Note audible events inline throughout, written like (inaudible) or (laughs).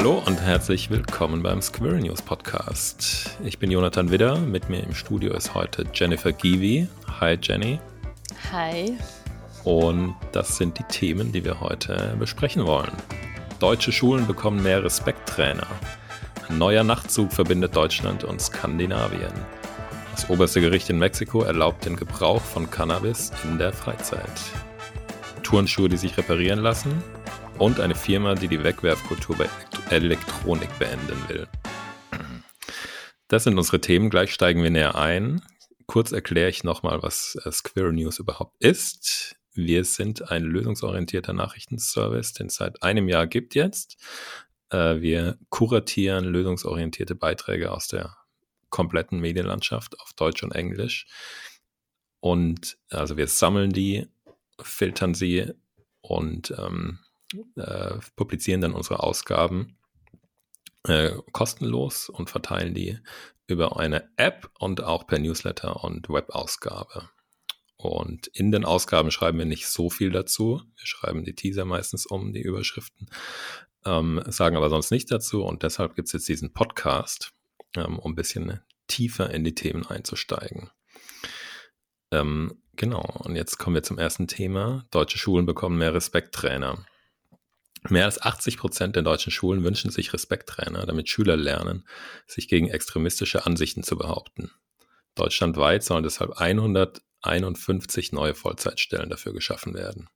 Hallo und herzlich willkommen beim Squirrel News Podcast. Ich bin Jonathan Widder. Mit mir im Studio ist heute Jennifer Givi. Hi Jenny. Hi. Und das sind die Themen, die wir heute besprechen wollen. Deutsche Schulen bekommen mehr Respekttrainer. Ein neuer Nachtzug verbindet Deutschland und Skandinavien. Das oberste Gericht in Mexiko erlaubt den Gebrauch von Cannabis in der Freizeit. Turnschuhe, die sich reparieren lassen. Und eine Firma, die die Wegwerfkultur bei Elektronik beenden will. Das sind unsere Themen. Gleich steigen wir näher ein. Kurz erkläre ich nochmal, was äh, Squirrel News überhaupt ist. Wir sind ein lösungsorientierter Nachrichtenservice, den es seit einem Jahr gibt jetzt. Äh, wir kuratieren lösungsorientierte Beiträge aus der kompletten Medienlandschaft auf Deutsch und Englisch. Und also wir sammeln die, filtern sie und ähm, äh, publizieren dann unsere Ausgaben äh, kostenlos und verteilen die über eine App und auch per Newsletter und Webausgabe. Und in den Ausgaben schreiben wir nicht so viel dazu. Wir schreiben die Teaser meistens um, die Überschriften, ähm, sagen aber sonst nicht dazu. Und deshalb gibt es jetzt diesen Podcast, ähm, um ein bisschen tiefer in die Themen einzusteigen. Ähm, genau, und jetzt kommen wir zum ersten Thema. Deutsche Schulen bekommen mehr Respekttrainer. Mehr als 80 Prozent der deutschen Schulen wünschen sich Respekttrainer, damit Schüler lernen, sich gegen extremistische Ansichten zu behaupten. Deutschlandweit sollen deshalb 151 neue Vollzeitstellen dafür geschaffen werden.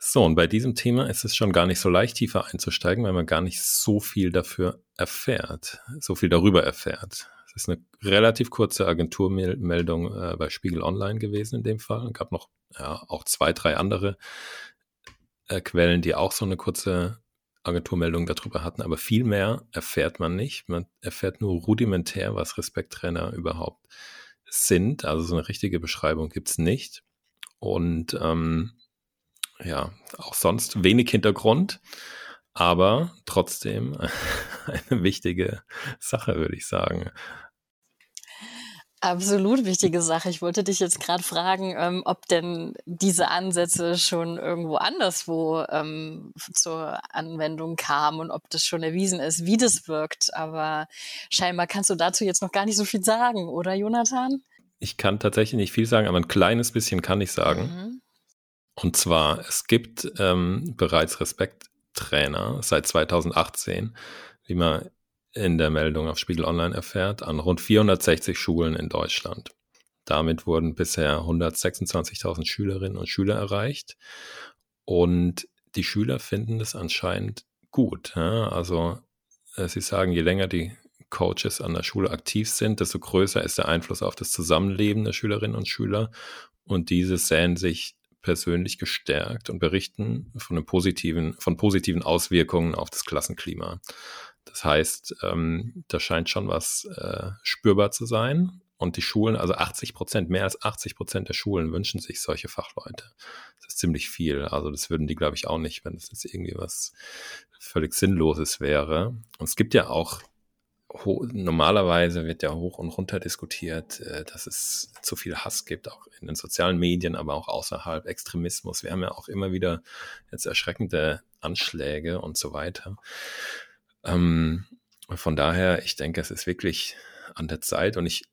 So, und bei diesem Thema ist es schon gar nicht so leicht, tiefer einzusteigen, weil man gar nicht so viel dafür erfährt, so viel darüber erfährt. Es ist eine relativ kurze Agenturmeldung äh, bei Spiegel Online gewesen in dem Fall. Es gab noch ja, auch zwei, drei andere äh, Quellen, die auch so eine kurze Agenturmeldung darüber hatten, aber viel mehr erfährt man nicht. Man erfährt nur rudimentär, was Respekttrainer überhaupt sind. Also so eine richtige Beschreibung gibt es nicht. Und ähm, ja, auch sonst wenig Hintergrund, aber trotzdem (laughs) eine wichtige Sache, würde ich sagen. Absolut wichtige Sache. Ich wollte dich jetzt gerade fragen, ähm, ob denn diese Ansätze schon irgendwo anderswo ähm, zur Anwendung kamen und ob das schon erwiesen ist, wie das wirkt. Aber scheinbar kannst du dazu jetzt noch gar nicht so viel sagen, oder Jonathan? Ich kann tatsächlich nicht viel sagen, aber ein kleines bisschen kann ich sagen. Mhm. Und zwar, es gibt ähm, bereits Respekttrainer seit 2018, wie man in der Meldung auf Spiegel Online erfährt, an rund 460 Schulen in Deutschland. Damit wurden bisher 126.000 Schülerinnen und Schüler erreicht. Und die Schüler finden es anscheinend gut. Ja? Also äh, sie sagen, je länger die Coaches an der Schule aktiv sind, desto größer ist der Einfluss auf das Zusammenleben der Schülerinnen und Schüler. Und diese sehen sich persönlich gestärkt und berichten von, positiven, von positiven Auswirkungen auf das Klassenklima. Das heißt, ähm, da scheint schon was äh, spürbar zu sein. Und die Schulen, also 80 Prozent, mehr als 80 Prozent der Schulen wünschen sich solche Fachleute. Das ist ziemlich viel. Also das würden die, glaube ich, auch nicht, wenn es jetzt irgendwie was völlig Sinnloses wäre. Und es gibt ja auch, normalerweise wird ja hoch und runter diskutiert, äh, dass es zu viel Hass gibt, auch in den sozialen Medien, aber auch außerhalb Extremismus. Wir haben ja auch immer wieder jetzt erschreckende Anschläge und so weiter. Ähm, von daher, ich denke, es ist wirklich an der Zeit und ich,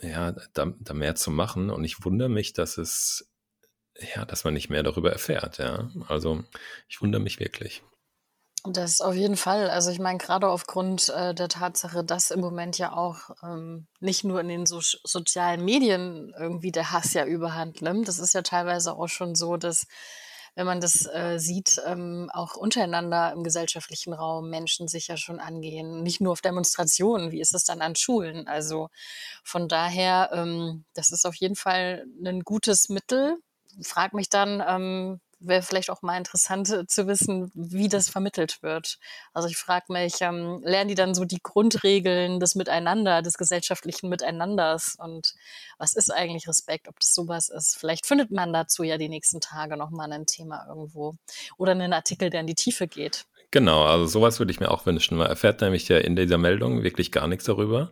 ja, da, da mehr zu machen und ich wundere mich, dass es, ja, dass man nicht mehr darüber erfährt, ja. Also ich wundere mich wirklich. Das auf jeden Fall. Also ich meine, gerade aufgrund äh, der Tatsache, dass im Moment ja auch ähm, nicht nur in den so sozialen Medien irgendwie der Hass ja überhand nimmt. Das ist ja teilweise auch schon so, dass wenn man das äh, sieht, ähm, auch untereinander im gesellschaftlichen Raum Menschen sich ja schon angehen. Nicht nur auf Demonstrationen, wie ist es dann an Schulen? Also von daher, ähm, das ist auf jeden Fall ein gutes Mittel. Frag mich dann, ähm, wäre vielleicht auch mal interessant äh, zu wissen, wie das vermittelt wird. Also ich frage mich, ähm, lernen die dann so die Grundregeln des Miteinander, des gesellschaftlichen Miteinanders und was ist eigentlich Respekt, ob das sowas ist? Vielleicht findet man dazu ja die nächsten Tage nochmal ein Thema irgendwo oder einen Artikel, der in die Tiefe geht. Genau, also sowas würde ich mir auch wünschen. Man erfährt nämlich ja in dieser Meldung wirklich gar nichts darüber.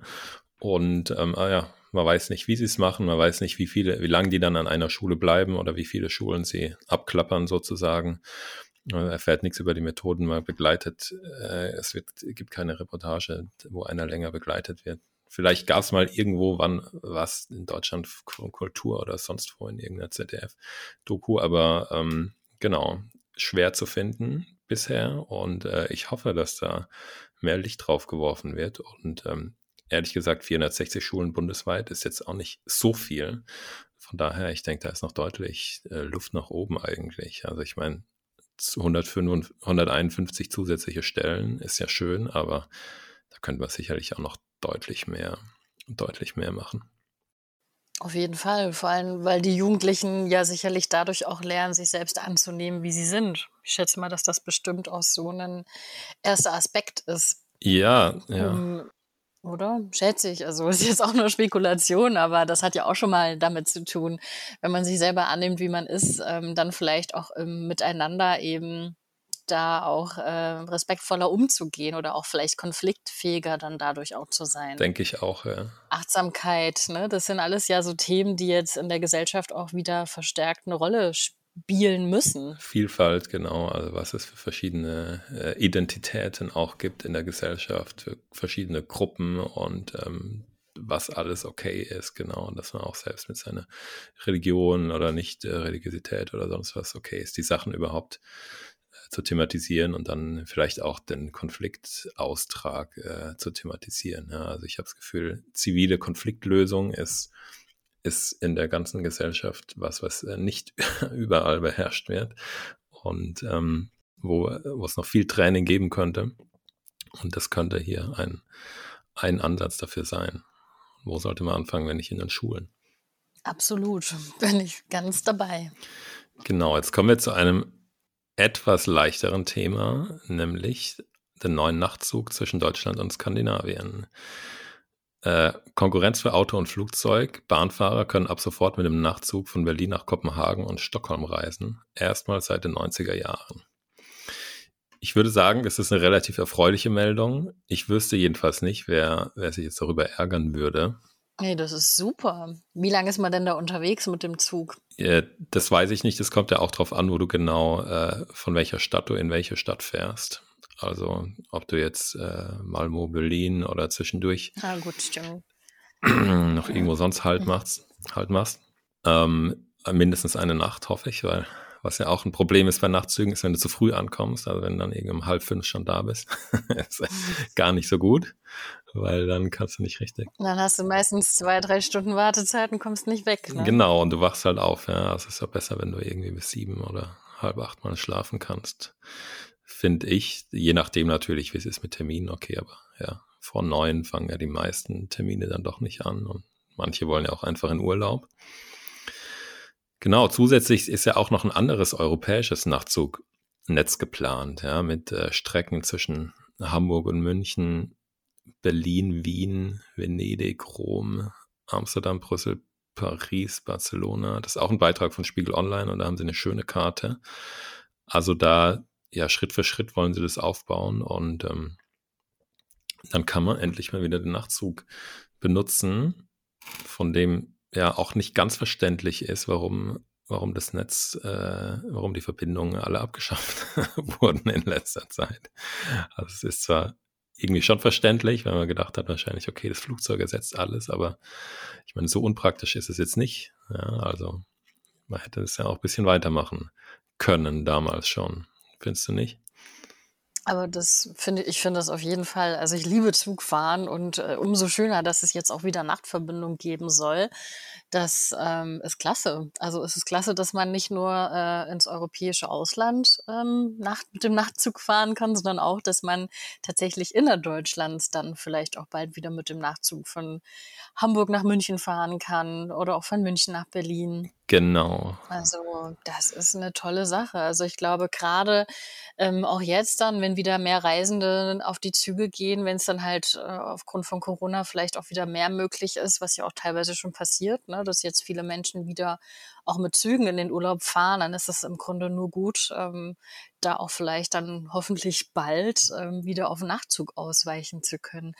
Und ähm, ah ja, man weiß nicht, wie sie es machen, man weiß nicht, wie viele, wie lange die dann an einer Schule bleiben oder wie viele Schulen sie abklappern sozusagen. Er erfährt nichts über die Methoden, mal begleitet. Äh, es wird, gibt keine Reportage, wo einer länger begleitet wird. Vielleicht gab es mal irgendwo wann was in Deutschland Kultur oder sonst wo in irgendeiner ZDF-Doku, aber ähm, genau, schwer zu finden bisher und äh, ich hoffe, dass da mehr Licht drauf geworfen wird und ähm, ehrlich gesagt 460 Schulen bundesweit ist jetzt auch nicht so viel. Von daher, ich denke, da ist noch deutlich äh, Luft nach oben eigentlich. Also ich meine, 151 zusätzliche Stellen ist ja schön, aber da könnte man sicherlich auch noch deutlich mehr, deutlich mehr machen. Auf jeden Fall, vor allem, weil die Jugendlichen ja sicherlich dadurch auch lernen, sich selbst anzunehmen, wie sie sind. Ich schätze mal, dass das bestimmt auch so ein erster Aspekt ist. Ja, ja. Um, oder? Schätze ich. Also (laughs) ist jetzt auch nur Spekulation, aber das hat ja auch schon mal damit zu tun, wenn man sich selber annimmt, wie man ist, ähm, dann vielleicht auch im Miteinander eben da auch äh, respektvoller umzugehen oder auch vielleicht konfliktfähiger dann dadurch auch zu sein. Denke ich auch, ja. Achtsamkeit, ne? das sind alles ja so Themen, die jetzt in der Gesellschaft auch wieder verstärkt eine Rolle spielen müssen. Vielfalt, genau. Also was es für verschiedene äh, Identitäten auch gibt in der Gesellschaft, für verschiedene Gruppen und ähm, was alles okay ist, genau, und dass man auch selbst mit seiner Religion oder nicht äh, oder sonst was okay ist, die Sachen überhaupt zu thematisieren und dann vielleicht auch den Konfliktaustrag äh, zu thematisieren. Ja, also ich habe das Gefühl, zivile Konfliktlösung ist, ist in der ganzen Gesellschaft was, was äh, nicht (laughs) überall beherrscht wird und ähm, wo, wo es noch viel Training geben könnte. Und das könnte hier ein, ein Ansatz dafür sein. Wo sollte man anfangen, wenn nicht in den Schulen? Absolut, (laughs) bin ich ganz dabei. Genau, jetzt kommen wir zu einem etwas leichteren Thema, nämlich den neuen Nachtzug zwischen Deutschland und Skandinavien. Äh, Konkurrenz für Auto und Flugzeug. Bahnfahrer können ab sofort mit dem Nachtzug von Berlin nach Kopenhagen und Stockholm reisen. Erstmals seit den 90er Jahren. Ich würde sagen, es ist eine relativ erfreuliche Meldung. Ich wüsste jedenfalls nicht, wer, wer sich jetzt darüber ärgern würde. Nee, das ist super. Wie lange ist man denn da unterwegs mit dem Zug? Das weiß ich nicht. Das kommt ja auch darauf an, wo du genau äh, von welcher Stadt du in welche Stadt fährst. Also ob du jetzt äh, Malmo, Berlin oder zwischendurch ah, gut, (clears throat) noch irgendwo sonst halt machst, halt machst. Ähm, mindestens eine Nacht, hoffe ich, weil was ja auch ein Problem ist bei Nachtzügen, ist, wenn du zu früh ankommst, also wenn du dann irgendwie um halb fünf schon da bist, (laughs) ist gar nicht so gut, weil dann kannst du nicht richtig. Dann hast du meistens zwei, drei Stunden Wartezeit und kommst nicht weg. Ne? Genau, und du wachst halt auf, ja. Also es ist ja besser, wenn du irgendwie bis sieben oder halb acht mal schlafen kannst, finde ich. Je nachdem natürlich, wie es ist mit Terminen, okay, aber ja, vor neun fangen ja die meisten Termine dann doch nicht an und manche wollen ja auch einfach in Urlaub. Genau, zusätzlich ist ja auch noch ein anderes europäisches Nachtzugnetz geplant, ja, mit äh, Strecken zwischen Hamburg und München, Berlin, Wien, Venedig, Rom, Amsterdam, Brüssel, Paris, Barcelona. Das ist auch ein Beitrag von Spiegel Online und da haben sie eine schöne Karte. Also da, ja, Schritt für Schritt wollen sie das aufbauen und ähm, dann kann man endlich mal wieder den Nachtzug benutzen, von dem ja auch nicht ganz verständlich ist, warum, warum das Netz, äh, warum die Verbindungen alle abgeschafft (laughs) wurden in letzter Zeit. Also es ist zwar irgendwie schon verständlich, weil man gedacht hat, wahrscheinlich, okay, das Flugzeug ersetzt alles, aber ich meine, so unpraktisch ist es jetzt nicht. Ja, also man hätte es ja auch ein bisschen weitermachen können damals schon. Findest du nicht? Aber das finde ich finde das auf jeden Fall. Also ich liebe Zugfahren und äh, umso schöner, dass es jetzt auch wieder Nachtverbindung geben soll. Das ähm, ist klasse. Also es ist klasse, dass man nicht nur äh, ins europäische Ausland ähm, Nacht, mit dem Nachtzug fahren kann, sondern auch, dass man tatsächlich innerdeutschlands dann vielleicht auch bald wieder mit dem Nachtzug von Hamburg nach München fahren kann oder auch von München nach Berlin. Genau. Also das ist eine tolle Sache. Also ich glaube gerade ähm, auch jetzt dann, wenn wieder mehr Reisende auf die Züge gehen, wenn es dann halt äh, aufgrund von Corona vielleicht auch wieder mehr möglich ist, was ja auch teilweise schon passiert, ne, dass jetzt viele Menschen wieder auch mit Zügen in den Urlaub fahren, dann ist es im Grunde nur gut, ähm, da auch vielleicht dann hoffentlich bald ähm, wieder auf Nachtzug ausweichen zu können.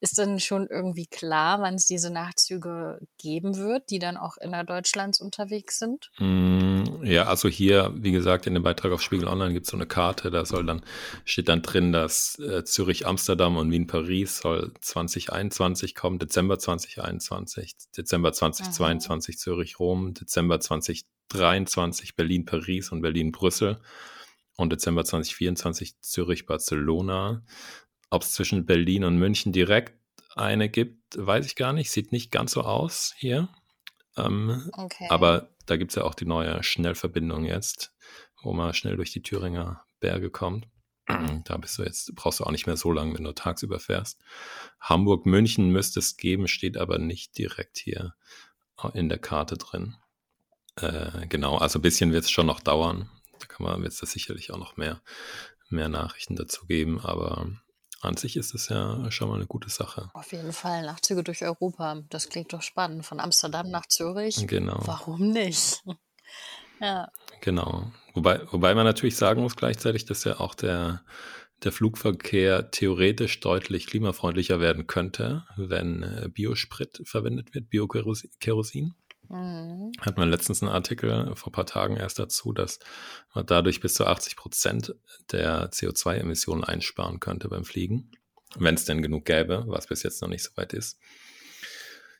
Ist denn schon irgendwie klar, wann es diese Nachtzüge geben wird, die dann auch innerdeutschlands unterwegs sind? Mm, ja, also hier, wie gesagt, in dem Beitrag auf Spiegel Online gibt es so eine Karte, da soll dann, steht dann drin, dass äh, Zürich, Amsterdam und Wien, Paris soll 2021 kommen, Dezember 2021, Dezember 2022 Aha. Zürich, Rom, Dezember 2023 Berlin, Paris und Berlin, Brüssel und Dezember 2024 Zürich, Barcelona. Ob es zwischen Berlin und München direkt eine gibt, weiß ich gar nicht. Sieht nicht ganz so aus hier. Ähm, okay. Aber da gibt es ja auch die neue Schnellverbindung jetzt, wo man schnell durch die Thüringer Berge kommt. Da bist du jetzt, brauchst du auch nicht mehr so lange, wenn du tagsüber fährst. Hamburg, München müsste es geben, steht aber nicht direkt hier in der Karte drin. Äh, genau, also ein bisschen wird es schon noch dauern. Da kann man jetzt sicherlich auch noch mehr, mehr Nachrichten dazu geben, aber an sich ist es ja schon mal eine gute Sache. Auf jeden Fall, Nachtzüge durch Europa. Das klingt doch spannend. Von Amsterdam nach Zürich. Genau. Warum nicht? (laughs) ja. Genau. Wobei, wobei man natürlich sagen muss gleichzeitig, dass ja auch der, der Flugverkehr theoretisch deutlich klimafreundlicher werden könnte, wenn äh, Biosprit verwendet wird, Biokerosin. Mhm. Hat man letztens einen Artikel vor ein paar Tagen erst dazu, dass man dadurch bis zu 80 Prozent der CO2-Emissionen einsparen könnte beim Fliegen, wenn es denn genug gäbe, was bis jetzt noch nicht so weit ist.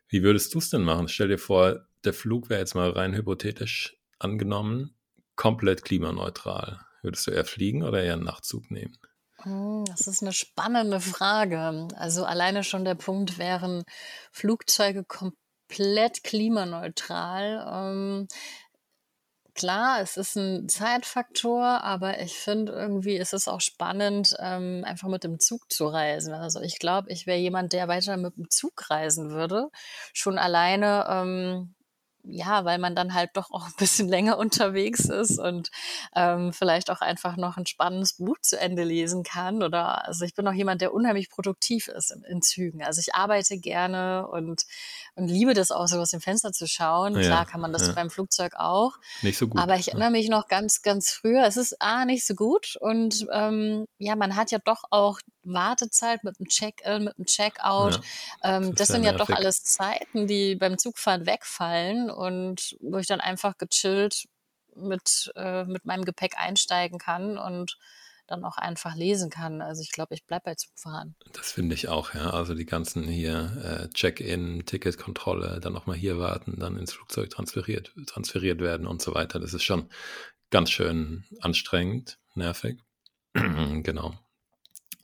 Wie würdest du es denn machen? Stell dir vor, der Flug wäre jetzt mal rein hypothetisch angenommen, komplett klimaneutral. Würdest du eher fliegen oder eher einen Nachtzug nehmen? Hm, das ist eine spannende Frage. Also alleine schon der Punkt, wären Flugzeuge komplett komplett klimaneutral. Ähm, klar, es ist ein Zeitfaktor, aber ich finde irgendwie ist es auch spannend, ähm, einfach mit dem Zug zu reisen. Also ich glaube, ich wäre jemand, der weiter mit dem Zug reisen würde. Schon alleine, ähm, ja, weil man dann halt doch auch ein bisschen (laughs) länger unterwegs ist und ähm, vielleicht auch einfach noch ein spannendes Buch zu Ende lesen kann. Oder also ich bin auch jemand, der unheimlich produktiv ist in, in Zügen. Also ich arbeite gerne und, und liebe das auch so aus dem Fenster zu schauen. Ja, Klar kann man das ja. beim Flugzeug auch. Nicht so gut. Aber ich erinnere mich noch ganz, ganz früher. Es ist A, nicht so gut und ähm, ja, man hat ja doch auch Wartezeit mit dem Check-in, mit dem Check-out. Ja, ähm, das, das sind ja nervig. doch alles Zeiten, die beim Zugfahren wegfallen und wo ich dann einfach gechillt mit, äh, mit meinem Gepäck einsteigen kann und dann auch einfach lesen kann. Also ich glaube, ich bleibe bei Zugfahren. Das finde ich auch, ja. Also die ganzen hier äh, Check-in, Ticketkontrolle, dann nochmal hier warten, dann ins Flugzeug transferiert, transferiert werden und so weiter. Das ist schon ganz schön anstrengend, nervig. (clears throat) genau.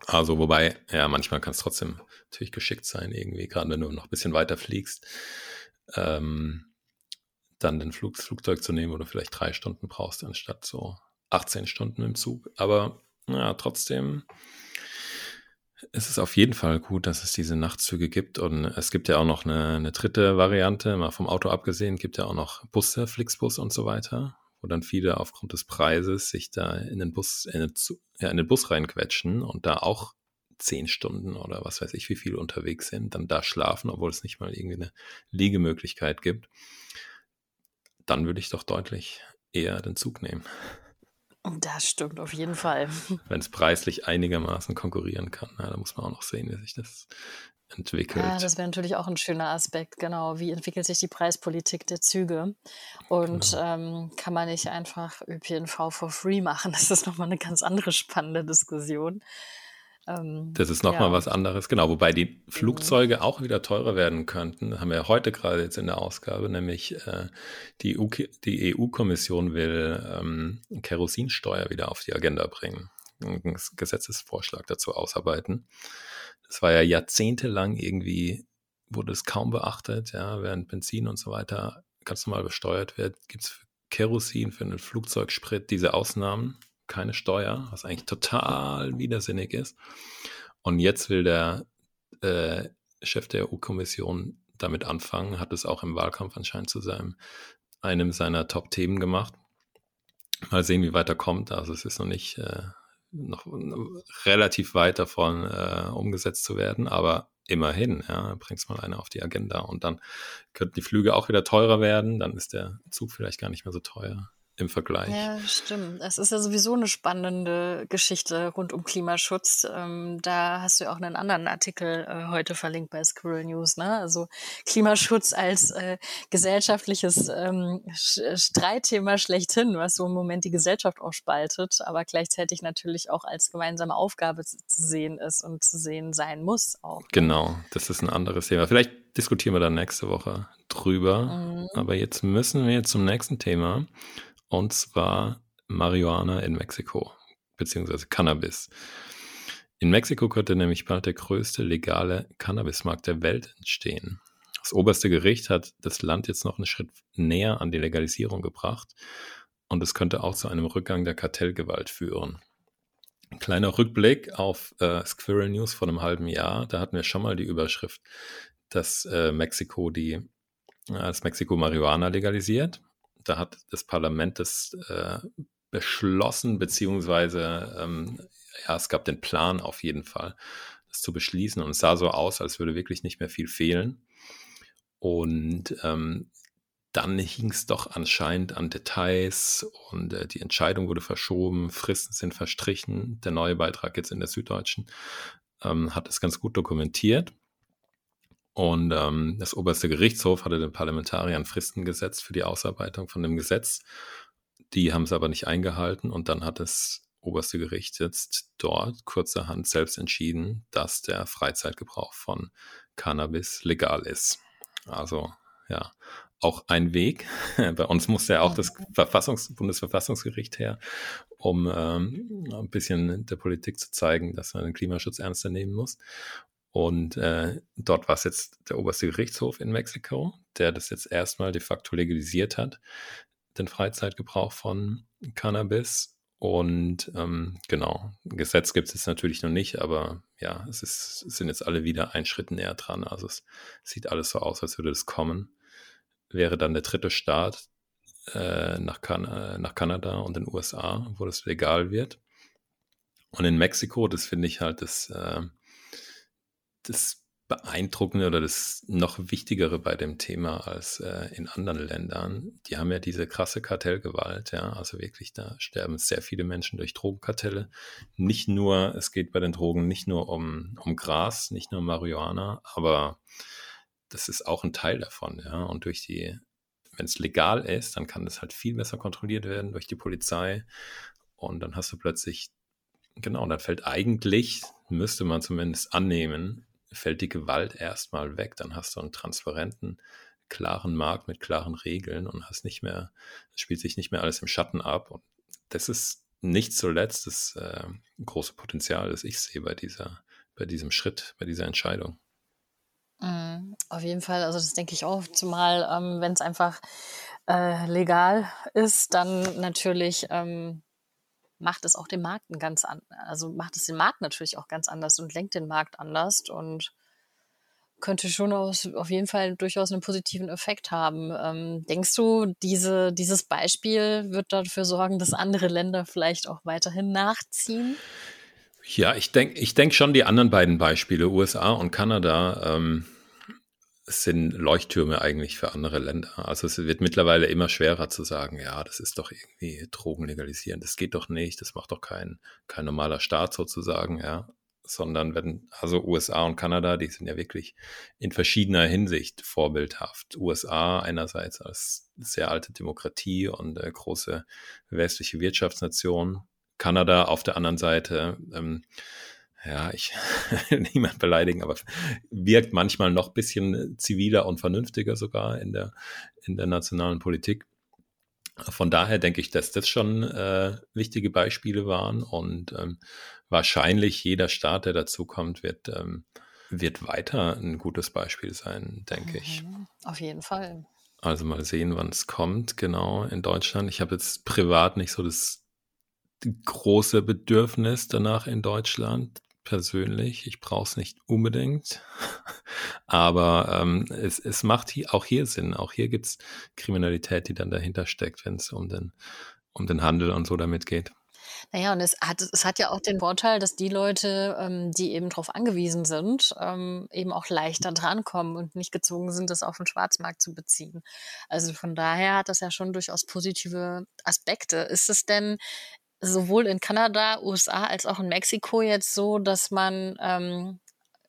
Also wobei, ja, manchmal kann es trotzdem natürlich geschickt sein, irgendwie, gerade wenn du noch ein bisschen weiter fliegst, ähm, dann den Flug, Flugzeug zu nehmen, wo du vielleicht drei Stunden brauchst, anstatt so 18 Stunden im Zug. Aber ja, trotzdem ist es auf jeden Fall gut, dass es diese Nachtzüge gibt. Und es gibt ja auch noch eine, eine dritte Variante, mal vom Auto abgesehen, gibt ja auch noch Busse, Flixbus und so weiter wo dann viele aufgrund des Preises sich da in den Bus, in den, ja, in den Bus reinquetschen und da auch zehn Stunden oder was weiß ich, wie viel unterwegs sind, dann da schlafen, obwohl es nicht mal irgendwie eine Liegemöglichkeit gibt, dann würde ich doch deutlich eher den Zug nehmen. Das stimmt auf jeden Fall. (laughs) Wenn es preislich einigermaßen konkurrieren kann, ja, da muss man auch noch sehen, wie sich das entwickelt. Ja, das wäre natürlich auch ein schöner Aspekt, genau. Wie entwickelt sich die Preispolitik der Züge? Und genau. ähm, kann man nicht einfach ÖPNV for free machen? Das ist nochmal eine ganz andere spannende Diskussion. Ähm, das ist nochmal ja. was anderes, genau. Wobei die. Flugzeuge mhm. auch wieder teurer werden könnten. haben wir ja heute gerade jetzt in der Ausgabe, nämlich äh, die EU-Kommission EU will ähm, Kerosinsteuer wieder auf die Agenda bringen. Einen Gesetzesvorschlag dazu ausarbeiten. Es war ja jahrzehntelang irgendwie, wurde es kaum beachtet, ja, während Benzin und so weiter ganz normal besteuert wird, gibt es für Kerosin, für einen Flugzeugsprit diese Ausnahmen, keine Steuer, was eigentlich total widersinnig ist. Und jetzt will der äh, Chef der EU-Kommission damit anfangen, hat es auch im Wahlkampf anscheinend zu seinem, einem seiner Top-Themen gemacht. Mal sehen, wie weiter kommt. Also es ist noch nicht, äh, noch relativ weit davon äh, umgesetzt zu werden, aber immerhin, ja, bringst mal eine auf die Agenda und dann könnten die Flüge auch wieder teurer werden, dann ist der Zug vielleicht gar nicht mehr so teuer im Vergleich. Ja, stimmt. Es ist ja sowieso eine spannende Geschichte rund um Klimaschutz. Ähm, da hast du ja auch einen anderen Artikel äh, heute verlinkt bei Squirrel News. Ne? Also Klimaschutz als äh, gesellschaftliches ähm, Streitthema schlechthin, was so im Moment die Gesellschaft auch spaltet, aber gleichzeitig natürlich auch als gemeinsame Aufgabe zu, zu sehen ist und zu sehen sein muss auch. Genau, das ist ein anderes Thema. Vielleicht diskutieren wir dann nächste Woche drüber. Mhm. Aber jetzt müssen wir zum nächsten Thema und zwar Marihuana in Mexiko, beziehungsweise Cannabis. In Mexiko könnte nämlich bald der größte legale Cannabismarkt der Welt entstehen. Das oberste Gericht hat das Land jetzt noch einen Schritt näher an die Legalisierung gebracht und es könnte auch zu einem Rückgang der Kartellgewalt führen. Ein kleiner Rückblick auf äh, Squirrel News vor einem halben Jahr. Da hatten wir schon mal die Überschrift, dass äh, Mexiko die, äh, dass Mexiko Marihuana legalisiert da hat das Parlament das äh, beschlossen, beziehungsweise ähm, ja, es gab den Plan auf jeden Fall, das zu beschließen. Und es sah so aus, als würde wirklich nicht mehr viel fehlen. Und ähm, dann hing es doch anscheinend an Details und äh, die Entscheidung wurde verschoben, Fristen sind verstrichen. Der neue Beitrag jetzt in der Süddeutschen ähm, hat es ganz gut dokumentiert. Und ähm, das oberste Gerichtshof hatte den Parlamentariern Fristen gesetzt für die Ausarbeitung von dem Gesetz. Die haben es aber nicht eingehalten und dann hat das oberste Gericht jetzt dort kurzerhand selbst entschieden, dass der Freizeitgebrauch von Cannabis legal ist. Also ja, auch ein Weg. (laughs) Bei uns musste ja auch das Verfassungs Bundesverfassungsgericht her, um ähm, ein bisschen der Politik zu zeigen, dass man den Klimaschutz ernster nehmen muss. Und äh, dort war es jetzt der oberste Gerichtshof in Mexiko, der das jetzt erstmal de facto legalisiert hat, den Freizeitgebrauch von Cannabis. Und ähm, genau, Gesetz gibt es jetzt natürlich noch nicht, aber ja, es, ist, sind jetzt alle wieder einen Schritt näher dran. Also es sieht alles so aus, als würde es kommen. Wäre dann der dritte Staat äh, nach, kan äh, nach Kanada und den USA, wo das legal wird. Und in Mexiko, das finde ich halt das, äh, das Beeindruckende oder das noch Wichtigere bei dem Thema als äh, in anderen Ländern. Die haben ja diese krasse Kartellgewalt, ja, also wirklich, da sterben sehr viele Menschen durch Drogenkartelle. Nicht nur, es geht bei den Drogen nicht nur um, um Gras, nicht nur Marihuana, aber das ist auch ein Teil davon, ja. Und durch die, wenn es legal ist, dann kann das halt viel besser kontrolliert werden durch die Polizei. Und dann hast du plötzlich, genau, dann fällt eigentlich, müsste man zumindest annehmen, fällt die Gewalt erstmal weg. Dann hast du einen transparenten, klaren Markt mit klaren Regeln und hast nicht mehr, spielt sich nicht mehr alles im Schatten ab. Und das ist nicht zuletzt das äh, große Potenzial, das ich sehe bei dieser, bei diesem Schritt, bei dieser Entscheidung. Mm, auf jeden Fall, also das denke ich auch, zumal ähm, wenn es einfach äh, legal ist, dann natürlich ähm, macht es auch den Markt ganz an, also macht es den Markt natürlich auch ganz anders und lenkt den Markt anders und könnte schon aus, auf jeden Fall durchaus einen positiven Effekt haben. Ähm, denkst du, diese, dieses Beispiel wird dafür sorgen, dass andere Länder vielleicht auch weiterhin nachziehen? Ja, ich denke ich denk schon die anderen beiden Beispiele, USA und Kanada, ähm, sind Leuchttürme eigentlich für andere Länder. Also es wird mittlerweile immer schwerer zu sagen, ja, das ist doch irgendwie Drogen legalisieren. Das geht doch nicht, das macht doch kein, kein normaler Staat sozusagen, ja. Sondern wenn, also USA und Kanada, die sind ja wirklich in verschiedener Hinsicht vorbildhaft. USA einerseits als sehr alte Demokratie und äh, große westliche Wirtschaftsnation. Kanada auf der anderen Seite ähm, ja, ich (laughs) niemand beleidigen, aber wirkt manchmal noch ein bisschen ziviler und vernünftiger sogar in der, in der nationalen Politik. Von daher denke ich, dass das schon äh, wichtige Beispiele waren und ähm, wahrscheinlich jeder Staat, der dazukommt, wird, ähm, wird weiter ein gutes Beispiel sein, denke mhm, ich. Auf jeden Fall. Also mal sehen, wann es kommt, genau in Deutschland. Ich habe jetzt privat nicht so das große Bedürfnis danach in Deutschland persönlich. Ich brauche es nicht unbedingt. (laughs) Aber ähm, es, es macht hier, auch hier Sinn. Auch hier gibt es Kriminalität, die dann dahinter steckt, wenn es um den, um den Handel und so damit geht. Naja, und es hat es hat ja auch den Vorteil, dass die Leute, ähm, die eben darauf angewiesen sind, ähm, eben auch leichter drankommen und nicht gezwungen sind, das auf dem Schwarzmarkt zu beziehen. Also, von daher hat das ja schon durchaus positive Aspekte. Ist es denn sowohl in Kanada, USA als auch in Mexiko jetzt so, dass man ähm,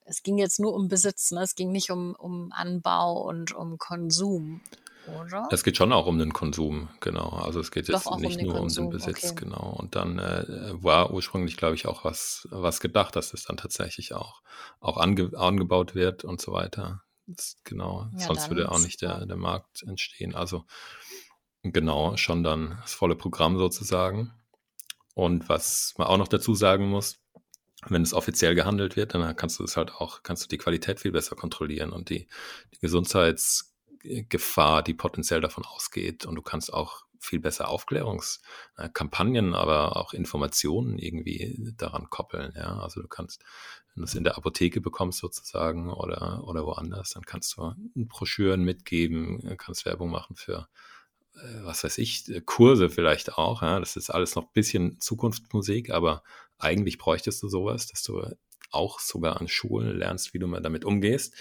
es ging jetzt nur um Besitz, ne? Es ging nicht um um Anbau und um Konsum oder? Es geht schon auch um den Konsum, genau. Also es geht jetzt um nicht den nur um Konsum, den Besitz, okay. genau. Und dann äh, war ursprünglich, glaube ich, auch was, was gedacht, dass es dann tatsächlich auch, auch ange, angebaut wird und so weiter. Das, genau, Ja, sonst würde auch nicht der, der Markt entstehen. Also genau, schon dann das volle Programm sozusagen. Und was man auch noch dazu sagen muss, wenn es offiziell gehandelt wird, dann kannst du es halt auch, kannst du die Qualität viel besser kontrollieren und die, die Gesundheitsgefahr, die potenziell davon ausgeht. Und du kannst auch viel besser Aufklärungskampagnen, aber auch Informationen irgendwie daran koppeln. Ja, also du kannst, wenn du es in der Apotheke bekommst sozusagen oder, oder woanders, dann kannst du Broschüren mitgeben, kannst Werbung machen für was weiß ich, äh, Kurse vielleicht auch. Ja? Das ist alles noch ein bisschen Zukunftsmusik, aber eigentlich bräuchtest du sowas, dass du auch sogar an Schulen lernst, wie du mal damit umgehst.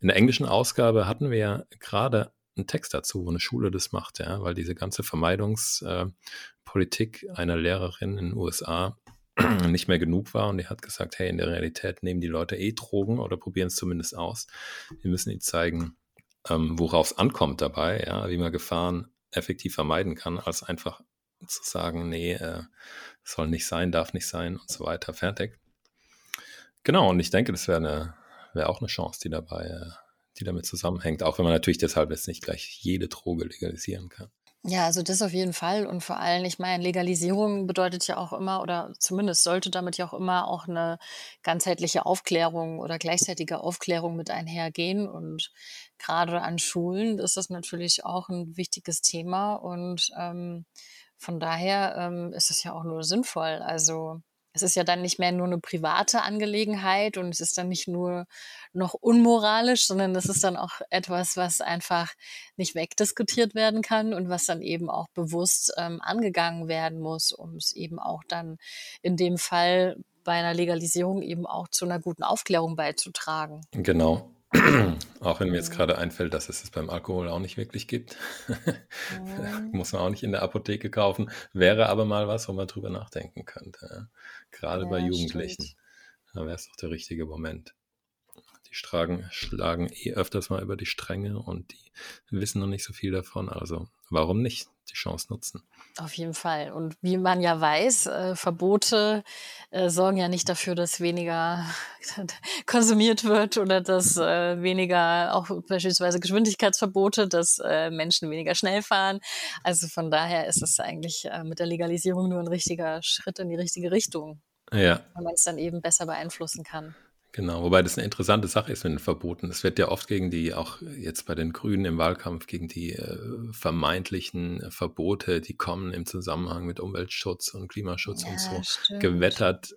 In der englischen Ausgabe hatten wir ja gerade einen Text dazu, wo eine Schule das macht, ja, weil diese ganze Vermeidungspolitik einer Lehrerin in den USA (clears throat) nicht mehr genug war und die hat gesagt, hey, in der Realität nehmen die Leute eh Drogen oder probieren es zumindest aus. Wir müssen ihnen zeigen, ähm, worauf es ankommt dabei, ja, wie man Gefahren effektiv vermeiden kann, als einfach zu sagen, nee, äh, soll nicht sein, darf nicht sein und so weiter, fertig. Genau, und ich denke, das wäre wäre auch eine Chance, die dabei, äh, die damit zusammenhängt, auch wenn man natürlich deshalb jetzt nicht gleich jede Droge legalisieren kann. Ja, also das auf jeden Fall. Und vor allem, ich meine, Legalisierung bedeutet ja auch immer oder zumindest sollte damit ja auch immer auch eine ganzheitliche Aufklärung oder gleichzeitige Aufklärung mit einhergehen. Und gerade an Schulen ist das natürlich auch ein wichtiges Thema. Und, ähm, von daher, ähm, ist es ja auch nur sinnvoll. Also, es ist ja dann nicht mehr nur eine private Angelegenheit und es ist dann nicht nur noch unmoralisch, sondern das ist dann auch etwas, was einfach nicht wegdiskutiert werden kann und was dann eben auch bewusst, ähm, angegangen werden muss, um es eben auch dann in dem Fall bei einer Legalisierung eben auch zu einer guten Aufklärung beizutragen. Genau. (clears throat) auch wenn mir jetzt gerade einfällt, dass es es beim Alkohol auch nicht wirklich gibt. (laughs) Muss man auch nicht in der Apotheke kaufen. Wäre aber mal was, wo man drüber nachdenken könnte. Ja. Gerade bei Ja, Jugendlichen. stimmt. Da wäre es doch der richtige Moment. Die schlagen, schlagen eh öfters mal über die Stränge und die wissen noch nicht so viel davon. Also warum nicht die Chance nutzen? Auf jeden Fall. Und wie man ja weiß, äh, Verbote äh, sorgen ja nicht dafür, dass weniger (laughs) konsumiert wird oder dass äh, weniger, auch beispielsweise Geschwindigkeitsverbote, dass äh, Menschen weniger schnell fahren. Also von daher ist es eigentlich äh, mit der Legalisierung nur ein richtiger Schritt in die richtige Richtung, Ja, weil man es dann eben besser beeinflussen kann. Genau, wobei das eine interessante Sache ist mit den Verboten. Es wird ja oft gegen die, auch jetzt bei den Grünen im Wahlkampf, gegen die äh, vermeintlichen Verbote, die kommen im Zusammenhang mit Umweltschutz und Klimaschutz und so, Ja, stimmt. gewettert.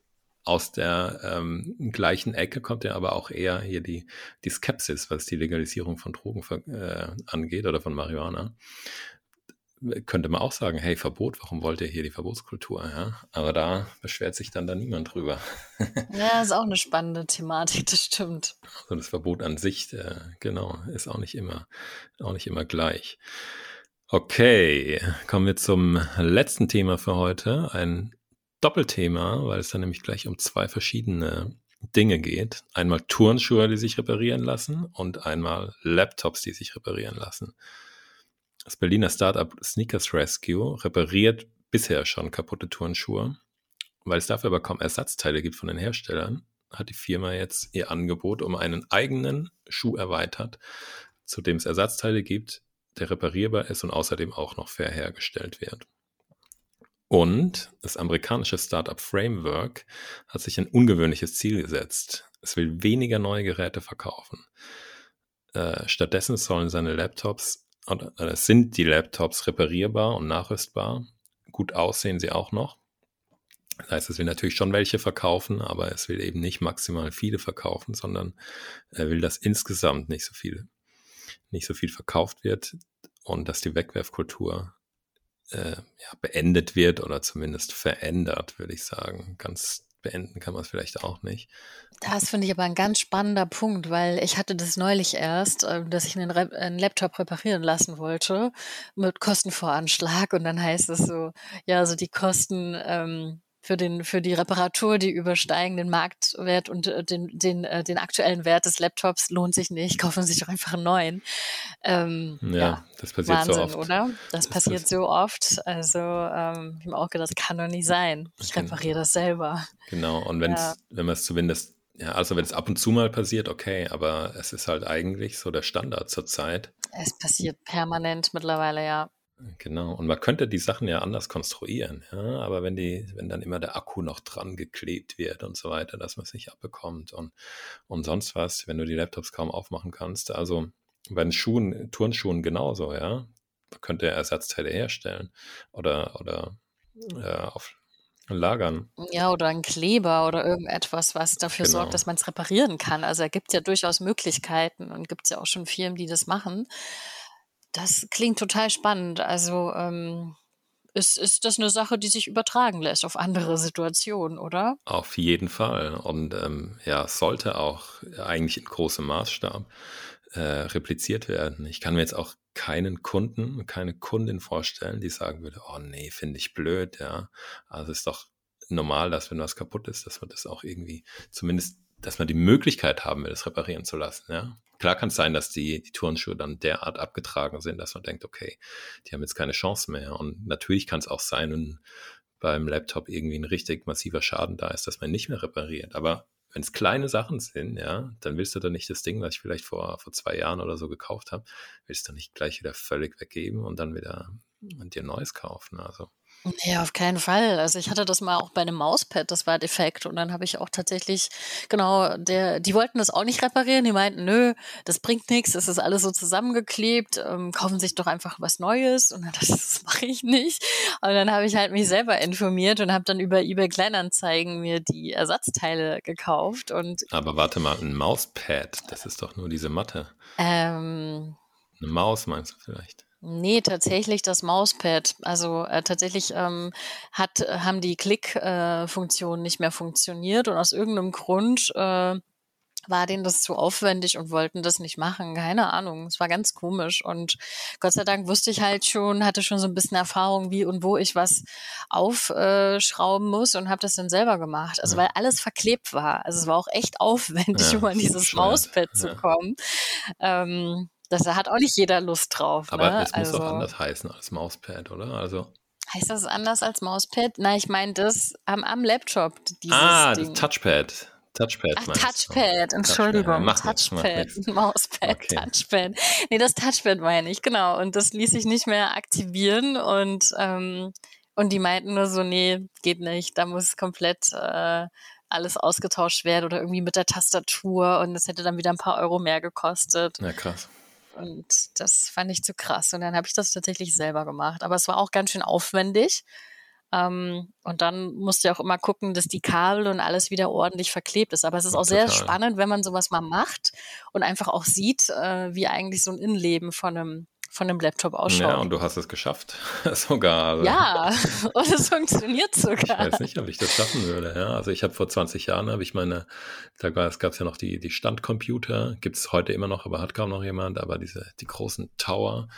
Aus der ähm, gleichen Ecke kommt ja aber auch eher hier die, die Skepsis, was die Legalisierung von Drogen äh, angeht oder von Marihuana könnte man auch sagen, hey, Verbot, warum wollt ihr hier die Verbotskultur? Ja? Aber da beschwert sich dann da niemand drüber. (laughs) Ja, ist auch eine spannende Thematik, das stimmt. Also das Verbot an sich, äh, genau, ist auch nicht immer, auch nicht immer gleich. Okay, kommen wir zum letzten Thema für heute. Ein Doppelthema, weil es dann nämlich gleich um zwei verschiedene Dinge geht. Einmal Turnschuhe, die sich reparieren lassen und einmal Laptops, die sich reparieren lassen. Das Berliner Startup Sneakers Rescue repariert bisher schon kaputte Turnschuhe. Weil es dafür aber kaum Ersatzteile gibt von den Herstellern, hat die Firma jetzt ihr Angebot um einen eigenen Schuh erweitert, zu dem es Ersatzteile gibt, der reparierbar ist und außerdem auch noch fair hergestellt wird. Und das amerikanische Startup Framework hat sich ein ungewöhnliches Ziel gesetzt. Es will weniger neue Geräte verkaufen. Äh, stattdessen sollen seine Laptops, oder äh, sind die Laptops reparierbar und nachrüstbar. Gut aussehen sie auch noch. Das heißt, es will natürlich schon welche verkaufen, aber es will eben nicht maximal viele verkaufen, sondern er will, dass insgesamt nicht so viel, nicht so viel verkauft wird und dass die Wegwerfkultur äh, ja, beendet wird oder zumindest verändert, würde ich sagen. Ganz beenden kann man es vielleicht auch nicht. Das finde ich aber ein ganz spannender Punkt, weil ich hatte das neulich erst, äh, dass ich einen, einen, Laptop reparieren lassen wollte mit Kostenvoranschlag und dann heißt es so, ja, also die Kosten ähm, für den für die Reparatur, die übersteigen den Marktwert und äh, den den äh, den aktuellen Wert des Laptops lohnt sich nicht. (laughs) Kaufen sich doch einfach einen neuen. Ähm, ja, ja, das passiert Wahnsinn, so oft, oder? Das, das passiert das so oft. Also ähm, ich habe auch gedacht, das kann doch nicht sein. Ich repariere das selber. Genau. Und wenn's, ja. wenn man es zumindest ja, also wenn es ab und zu mal passiert, okay, aber es ist halt eigentlich so der Standard zurzeit. Es passiert permanent mittlerweile, ja. Genau, und man könnte die Sachen ja anders konstruieren, ja, aber wenn die, wenn dann immer der Akku noch dran geklebt wird und so weiter, dass man es nicht abbekommt und, und sonst was, wenn du die Laptops kaum aufmachen kannst. Also bei den Schuhen, Turnschuhen genauso, ja. Man könnte Ersatzteile herstellen oder, oder äh, auf lagern. Ja, oder ein Kleber oder irgendetwas, was dafür genau. sorgt, dass man es reparieren kann. Also da gibt es ja durchaus Möglichkeiten und gibt es ja auch schon Firmen, die das machen. Das klingt total spannend. Also ähm, ist, ist das eine Sache, die sich übertragen lässt auf andere Situationen, oder? Auf jeden Fall. Und ähm, ja, sollte auch eigentlich in großem Maßstab äh, repliziert werden. Ich kann mir jetzt auch keinen Kunden, keine Kundin vorstellen, die sagen würde, oh nee, finde ich blöd, ja. Also ist doch normal, dass wenn was kaputt ist, dass man das auch irgendwie zumindest, dass man die Möglichkeit haben will, das reparieren zu lassen, ja. Klar kann es sein, dass die, die Turnschuhe dann derart abgetragen sind, dass man denkt, okay, die haben jetzt keine Chance mehr. Und natürlich kann es auch sein, wenn beim Laptop irgendwie ein richtig massiver Schaden da ist, dass man nicht mehr repariert. Aber wenn es kleine Sachen sind, ja, dann willst du doch nicht das Ding, was ich vielleicht vor, vor zwei Jahren oder so gekauft habe, willst du nicht gleich wieder völlig weggeben und dann wieder dir Neues kaufen. Also ja, auf keinen Fall. Also ich hatte das mal auch bei einem Mauspad, das war defekt. Und dann habe ich auch tatsächlich, genau, der, die wollten das auch nicht reparieren. Die meinten, nö, das bringt nichts, es ist alles so zusammengeklebt, ähm, kaufen sich doch einfach was Neues. Und dann dachte ich, (laughs) das mache ich nicht. Und dann habe ich halt mich selber informiert und habe dann über eBay Kleinanzeigen mir die Ersatzteile gekauft. Und Aber warte mal, ein Mauspad, das ist doch nur diese Matte. Ähm, Eine Maus meinst du vielleicht? Nee, tatsächlich das Mauspad. Also äh, tatsächlich ähm, hat, haben die Klick-Funktionen äh, nicht mehr funktioniert und aus irgendeinem Grund äh, war denen das zu aufwendig und wollten das nicht machen. Keine Ahnung. Es war ganz komisch. Und Gott sei Dank wusste ich halt schon, hatte schon so ein bisschen Erfahrung, wie und wo ich was aufschrauben muss und habe das dann selber gemacht. Also ja. weil alles verklebt war. Also es war auch echt (laughs) aufwendig, ja, um an dieses Mauspad ja. zu kommen. Ähm, das hat auch nicht jeder Lust drauf. Aber ne? es muss also, doch anders heißen als Mauspad, oder? Also heißt das anders als Mauspad? Nein, ich meine das am, am Laptop. ah, Ding. das Touchpad. Touchpad. Ach, Touchpad, Entschuldigung. Touchpad, Touchpad (laughs) Mauspad, okay. Touchpad. Nee, das Touchpad meine ich, genau. Und das ließ sich nicht mehr aktivieren und, ähm, und die meinten nur so, nee, geht nicht. Da muss komplett äh, alles ausgetauscht werden oder irgendwie mit der Tastatur und das hätte dann wieder ein paar Euro mehr gekostet. Ja, krass. Und das fand ich zu krass. Und dann habe ich das tatsächlich selber gemacht. Aber es war auch ganz schön aufwendig. Ähm, und dann musst du auch immer gucken, dass die Kabel und alles wieder ordentlich verklebt ist. Aber es ist auch Total. sehr spannend, wenn man sowas mal macht und einfach auch sieht, äh, wie eigentlich so ein Innenleben von einem von einem Laptop ausschaut. Ja, und du hast es geschafft. (laughs) sogar. Also. Ja, (laughs) und es funktioniert sogar. Ich weiß nicht, ob ich das schaffen würde. Ja, also ich habe vor 20 Jahren, habe ich meine, da gab es ja noch die, die Standcomputer, gibt es heute immer noch, aber hat kaum noch jemand, aber diese, die großen Tower,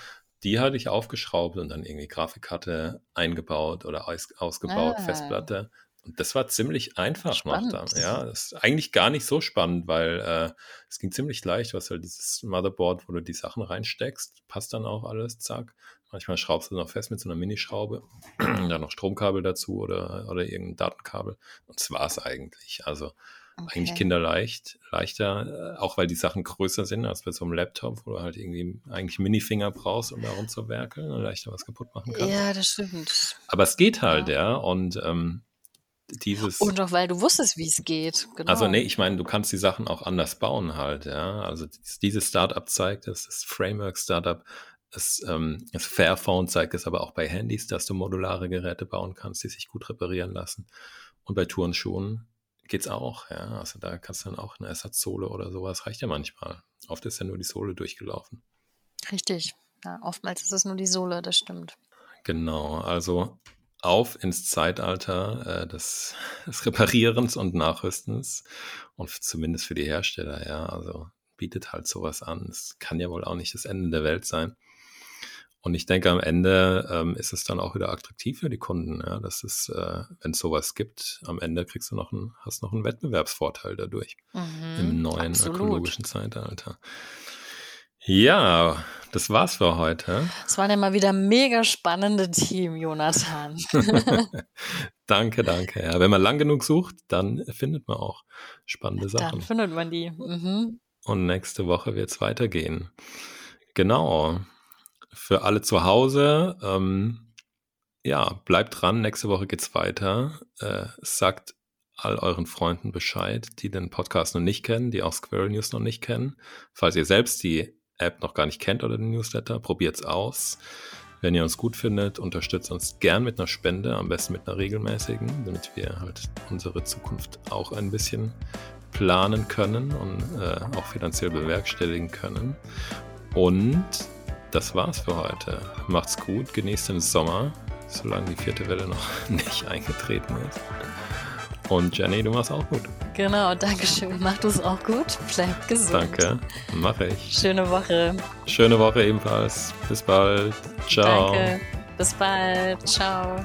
die hatte ich aufgeschraubt und dann irgendwie Grafikkarte eingebaut oder aus, ausgebaut, ah. Festplatte das war ziemlich einfach spannend. noch dann. Ja, das ist eigentlich gar nicht so spannend, weil äh, es ging ziemlich leicht. Du hast halt dieses Motherboard, wo du die Sachen reinsteckst, passt dann auch alles, zack. Manchmal schraubst du noch fest mit so einer Minischraube, (clears throat) dann noch Stromkabel dazu oder, oder irgendein Datenkabel. Und das war es eigentlich. Also okay. eigentlich kinderleicht, leichter, äh, auch weil die Sachen größer sind als bei so einem Laptop, wo du halt irgendwie eigentlich Minifinger brauchst, um da rumzuwerkeln und leichter was kaputt machen kannst. Ja, das stimmt. Aber es geht halt, ja. ja und ähm, dieses. Und auch weil du wusstest, wie es geht. Genau. Also nee, ich meine, du kannst die Sachen auch anders bauen halt, ja. Also dieses Startup zeigt es, das Framework Startup, es, ähm, das Fairphone zeigt es aber auch bei Handys, dass du modulare Geräte bauen kannst, die sich gut reparieren lassen. Und bei Turnschuhen geht's auch, ja. Also da kannst du dann auch eine Ersatzsohle oder sowas, reicht ja manchmal. Oft ist ja nur die Sohle durchgelaufen. Richtig. Ja, oftmals ist es nur die Sohle, das stimmt. Genau, also auf ins Zeitalter äh, des, (laughs) des Reparierens und Nachrüstens und zumindest für die Hersteller, ja, also bietet halt sowas an. Es kann ja wohl auch nicht das Ende der Welt sein. Und ich denke, am Ende ähm, ist es dann auch wieder attraktiv für die Kunden. Ja? Das ist, äh, wenn es sowas gibt, am Ende kriegst du noch einen, hast noch einen Wettbewerbsvorteil dadurch mhm, im neuen absolut. ökologischen Zeitalter. Ja, das war's für heute. Es waren ja mal wieder mega spannende Team, Jonathan. (laughs) danke, danke. Ja, wenn man lang genug sucht, dann findet man auch spannende Sachen. Dann findet man die. Mhm. Und nächste Woche wird's weitergehen. Genau für alle zu Hause. Ähm, ja, bleibt dran. Nächste Woche geht's weiter. Äh, sagt all euren Freunden Bescheid, die den Podcast noch nicht kennen, die auch Squirrel News noch nicht kennen. Falls ihr selbst die App noch gar nicht kennt oder den Newsletter, probiert's aus. Wenn ihr uns gut findet, unterstützt uns gern mit einer Spende, am besten mit einer regelmäßigen, damit wir halt unsere Zukunft auch ein bisschen planen können und äh, auch finanziell bewerkstelligen können. Und das war's für heute. Macht's gut, genießt den Sommer, solange die vierte Welle noch (laughs) nicht eingetreten ist. Und Jenny, du machst auch gut. Genau, danke schön. Mach du es auch gut. Bleib gesund. Danke, mache ich. Schöne Woche. Schöne Woche ebenfalls. Bis bald. Ciao. Danke. Bis bald. Ciao.